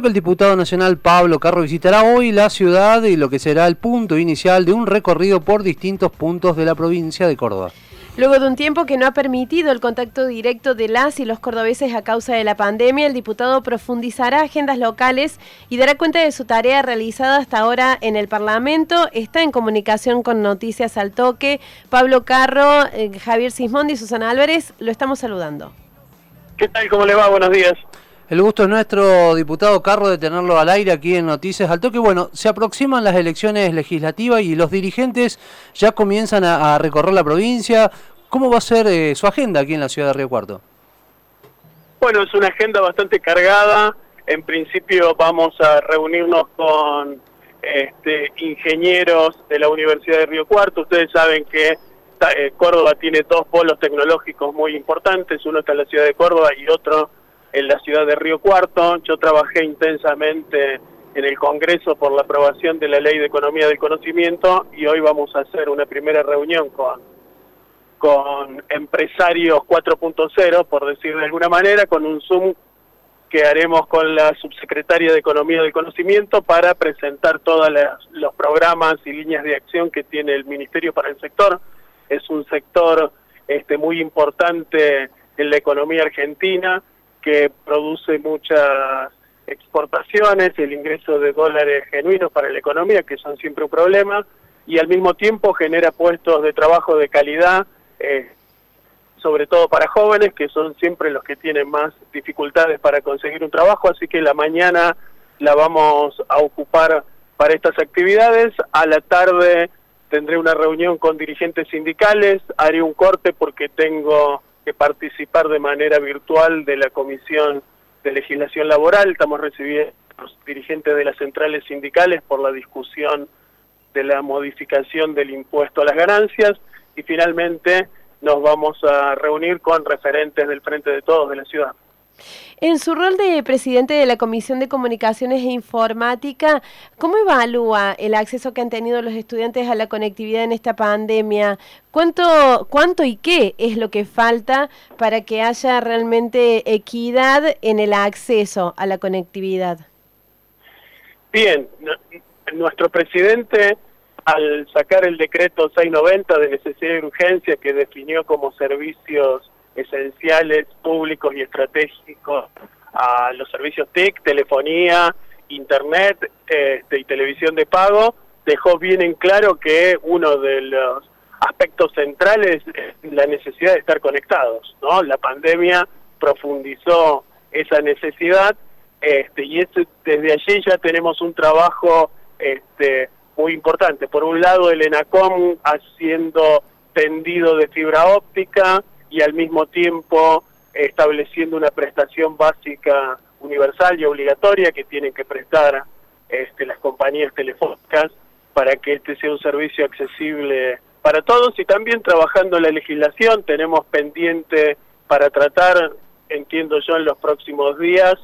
que el diputado nacional Pablo Carro visitará hoy la ciudad y lo que será el punto inicial de un recorrido por distintos puntos de la provincia de Córdoba. Luego de un tiempo que no ha permitido el contacto directo de las y los cordobeses a causa de la pandemia, el diputado profundizará agendas locales y dará cuenta de su tarea realizada hasta ahora en el Parlamento. Está en comunicación con Noticias al Toque. Pablo Carro, eh, Javier Sismondi y Susana Álvarez, lo estamos saludando. ¿Qué tal? ¿Cómo le va? Buenos días. El gusto es nuestro, diputado Carro, de tenerlo al aire aquí en Noticias al Toque. Bueno, se aproximan las elecciones legislativas y los dirigentes ya comienzan a, recorrer la provincia. ¿Cómo va a ser eh, su agenda aquí en la ciudad de Río Cuarto? Bueno, es una agenda bastante cargada. En principio vamos a reunirnos con este, ingenieros de la Universidad de Río Cuarto. Ustedes saben que eh, Córdoba tiene dos polos tecnológicos muy importantes. Uno está en la ciudad de Córdoba y otro en la ciudad de Río Cuarto. Yo trabajé intensamente en el Congreso por la aprobación de la Ley de Economía del Conocimiento y hoy vamos a hacer una primera reunión con, con empresarios 4.0, por decir de alguna manera, con un Zoom que haremos con la subsecretaria de Economía del Conocimiento para presentar todos los programas y líneas de acción que tiene el Ministerio para el sector. Es un sector este, muy importante en la economía argentina que produce muchas exportaciones, el ingreso de dólares genuinos para la economía, que son siempre un problema, y al mismo tiempo genera puestos de trabajo de calidad, eh, sobre todo para jóvenes, que son siempre los que tienen más dificultades para conseguir un trabajo, así que la mañana la vamos a ocupar para estas actividades, a la tarde tendré una reunión con dirigentes sindicales, haré un corte porque tengo participar de manera virtual de la Comisión de Legislación Laboral. Estamos recibiendo los dirigentes de las centrales sindicales por la discusión de la modificación del impuesto a las ganancias y finalmente nos vamos a reunir con referentes del Frente de Todos de la ciudad. En su rol de presidente de la Comisión de Comunicaciones e Informática, ¿cómo evalúa el acceso que han tenido los estudiantes a la conectividad en esta pandemia? ¿Cuánto, cuánto y qué es lo que falta para que haya realmente equidad en el acceso a la conectividad? Bien, nuestro presidente al sacar el decreto 690 de necesidad y urgencia que definió como servicios esenciales, públicos y estratégicos a los servicios TIC, telefonía, internet este, y televisión de pago, dejó bien en claro que uno de los aspectos centrales es la necesidad de estar conectados, ¿no? La pandemia profundizó esa necesidad este, y desde allí ya tenemos un trabajo este, muy importante. Por un lado, el ENACOM haciendo tendido de fibra óptica, y al mismo tiempo estableciendo una prestación básica universal y obligatoria que tienen que prestar este, las compañías telefónicas para que este sea un servicio accesible para todos y también trabajando la legislación tenemos pendiente para tratar, entiendo yo, en los próximos días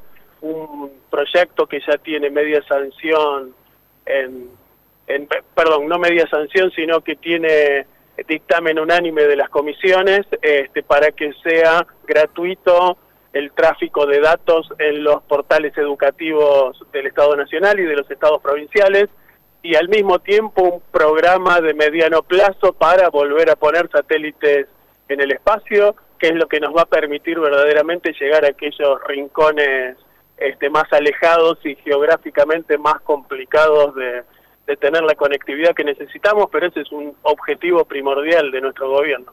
un proyecto que ya tiene media sanción en, en perdón, no media sanción, sino que tiene dictamen unánime de las comisiones este, para que sea gratuito el tráfico de datos en los portales educativos del Estado Nacional y de los estados provinciales y al mismo tiempo un programa de mediano plazo para volver a poner satélites en el espacio, que es lo que nos va a permitir verdaderamente llegar a aquellos rincones este, más alejados y geográficamente más complicados de, de tener la conectividad que necesitamos, pero ese es un objetivo primordial de nuestro gobierno.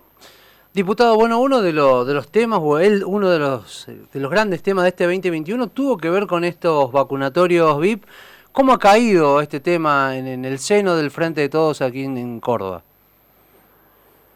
Diputado, bueno, uno de, los de los temas, o él, uno de los, de los grandes temas de este 2021 tuvo que ver con estos vacunatorios VIP. ¿Cómo ha caído este tema en, el seno del Frente de Todos aquí en, Córdoba?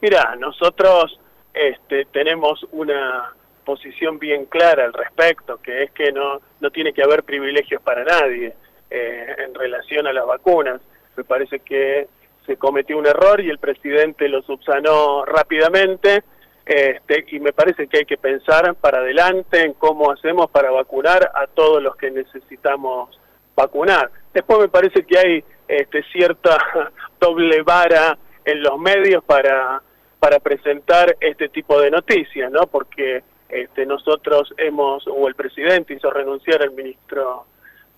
Mira, nosotros este, tenemos una posición bien clara al respecto, que es que no, no tiene que haber privilegios para nadie eh, en relación a las vacunas. Me parece que se cometió un error y el presidente lo subsanó rápidamente. Este, y me parece que hay que pensar para adelante en cómo hacemos para vacunar a todos los que necesitamos vacunar. Después me parece que hay este, cierta doble vara en los medios para, presentar este tipo de noticias, ¿no? Porque este, nosotros hemos, o el presidente hizo renunciar al ministro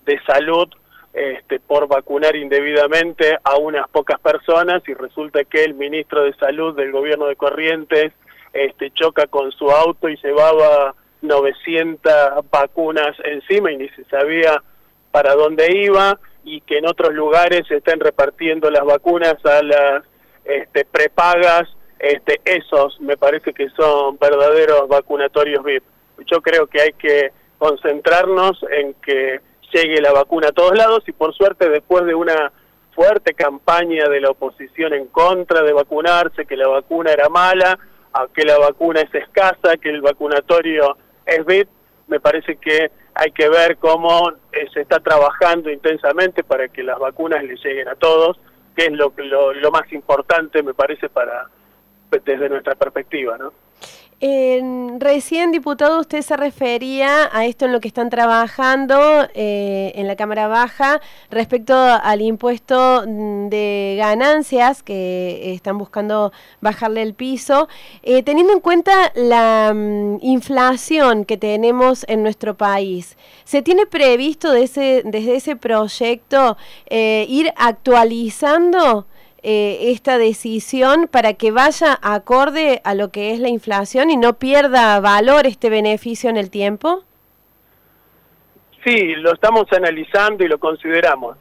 de salud este, por vacunar indebidamente a unas pocas personas y resulta que el ministro de Salud del gobierno de Corrientes este, choca con su auto y llevaba 900 vacunas encima y ni se sabía para dónde iba y que en otros lugares se están repartiendo las vacunas a las este, prepagas, este, esos me parece que son verdaderos vacunatorios VIP. Yo creo que hay que concentrarnos en que llegue la vacuna a todos lados y por suerte después de una fuerte campaña de la oposición en contra de vacunarse, que la vacuna era mala, que la vacuna es escasa, que el vacunatorio es VIP, me parece que hay que ver cómo eh, se está trabajando intensamente para que las vacunas le lleguen a todos, que es lo, lo, lo más importante, me parece, para desde nuestra perspectiva, ¿no? Recién, diputado, usted se refería a esto en lo que están trabajando eh, en la Cámara Baja respecto al impuesto de ganancias que están buscando bajarle el piso. Eh, teniendo en cuenta la mm, inflación que tenemos en nuestro país, ¿se tiene previsto desde ese proyecto eh, ir actualizando? Eh, esta decisión para que vaya acorde a lo que es la inflación y no pierda valor este beneficio en el tiempo? Sí, lo estamos analizando y lo consideramos.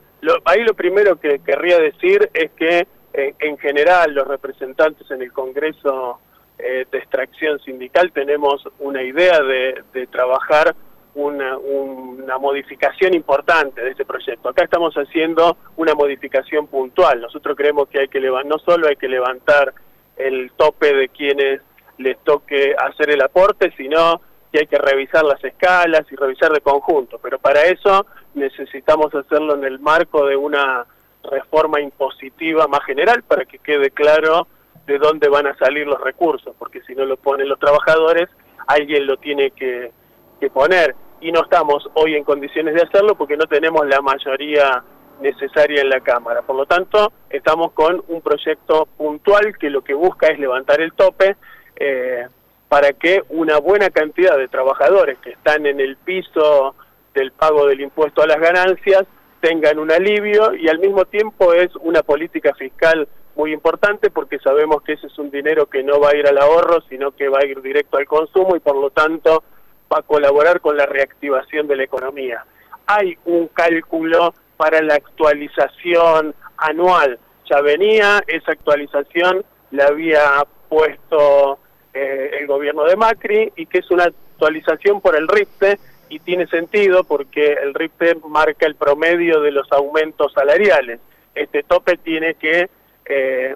ahí lo primero que querría decir es que en general los representantes en el Congreso eh, de extracción sindical tenemos una idea de, de trabajar una, una, modificación importante de ese proyecto. Acá estamos haciendo una modificación puntual. Nosotros creemos que hay que no solo hay que levantar el tope de quienes les toque hacer el aporte, sino que hay que revisar las escalas y revisar de conjunto. Pero para eso necesitamos hacerlo en el marco de una reforma impositiva más general para que quede claro de dónde van a salir los recursos, porque si no lo ponen los trabajadores, alguien lo tiene que que poner y no estamos hoy en condiciones de hacerlo porque no tenemos la mayoría necesaria en la Cámara. Por lo tanto, estamos con un proyecto puntual que lo que busca es levantar el tope eh, para que una buena cantidad de trabajadores que están en el piso del pago del impuesto a las ganancias tengan un alivio y al mismo tiempo es una política fiscal muy importante porque sabemos que ese es un dinero que no va a ir al ahorro, sino que va a ir directo al consumo y por lo tanto va a colaborar con la reactivación de la economía. Hay un cálculo para la actualización anual. Ya venía, esa actualización la había puesto eh, el gobierno de Macri y que es una actualización por el RIPTE y tiene sentido porque el RIPTE marca el promedio de los aumentos salariales. Este tope tiene que, eh,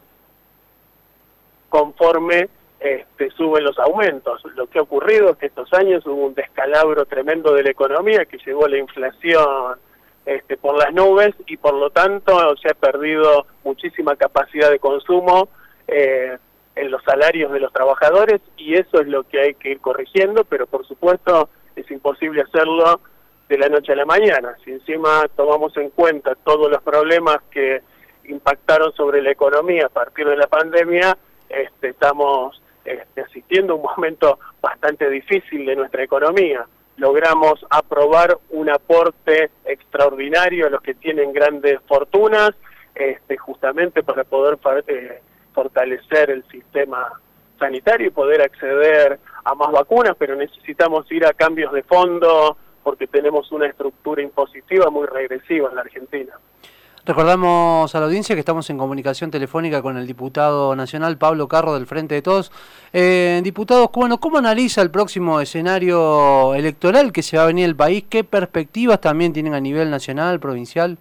conforme este, suben los aumentos. Lo que ha ocurrido es que estos años hubo un descalabro tremendo de la economía que llevó la inflación este, por las nubes y por lo tanto se ha perdido muchísima capacidad de consumo eh, en los salarios de los trabajadores y eso es lo que hay que ir corrigiendo, pero por supuesto es imposible hacerlo de la noche a la mañana. Si encima tomamos en cuenta todos los problemas que impactaron sobre la economía a partir de la pandemia, este, estamos este, asistiendo a un momento bastante difícil de nuestra economía. Logramos aprobar un aporte extraordinario a los que tienen grandes fortunas, este, justamente para poder eh, fortalecer el sistema sanitario y poder acceder a más vacunas, pero necesitamos ir a cambios de fondo porque tenemos una estructura impositiva muy regresiva en la Argentina. Recordamos a la audiencia que estamos en comunicación telefónica con el diputado nacional Pablo Carro del Frente de Todos. Eh, diputados, bueno, ¿cómo analiza el próximo escenario electoral que se va a venir el país? ¿Qué perspectivas también tienen a nivel nacional, provincial?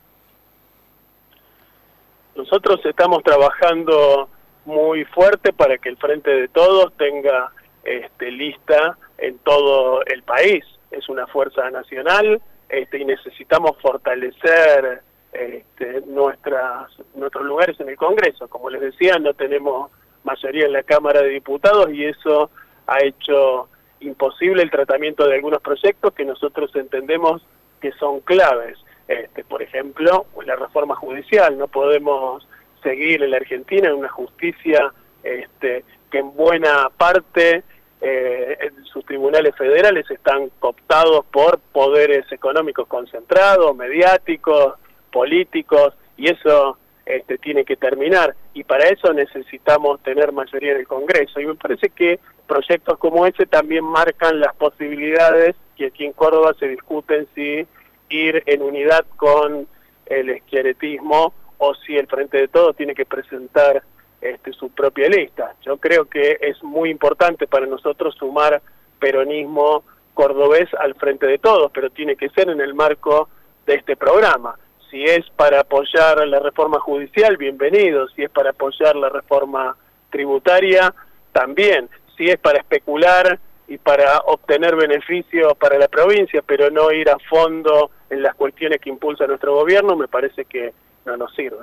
Nosotros estamos trabajando muy fuerte para que el Frente de Todos tenga este, lista en todo el país. Es una fuerza nacional este, y necesitamos fortalecer este, nuestras, nuestros lugares en el Congreso. Como les decía, no tenemos mayoría en la Cámara de Diputados y eso ha hecho imposible el tratamiento de algunos proyectos que nosotros entendemos que son claves. Este, por ejemplo, la reforma judicial. No podemos seguir en la Argentina en una justicia este, que en buena parte eh, sus tribunales federales están cooptados por poderes económicos concentrados, mediáticos, políticos, y eso este, tiene que terminar. Y para eso necesitamos tener mayoría en el Congreso. Y me parece que proyectos como ese también marcan las posibilidades que aquí en Córdoba se discuten si ir en unidad con el esquieretismo o si el Frente de Todos tiene que presentar este, su propia lista. Yo creo que es muy importante para nosotros sumar peronismo cordobés al Frente de Todos, pero tiene que ser en el marco de este programa. Si es para apoyar la reforma judicial, bienvenido. Si es para apoyar la reforma tributaria, también. Si es para especular y para obtener beneficios para la provincia, pero no ir a fondo en las cuestiones que impulsa nuestro gobierno, me parece que no nos sirve.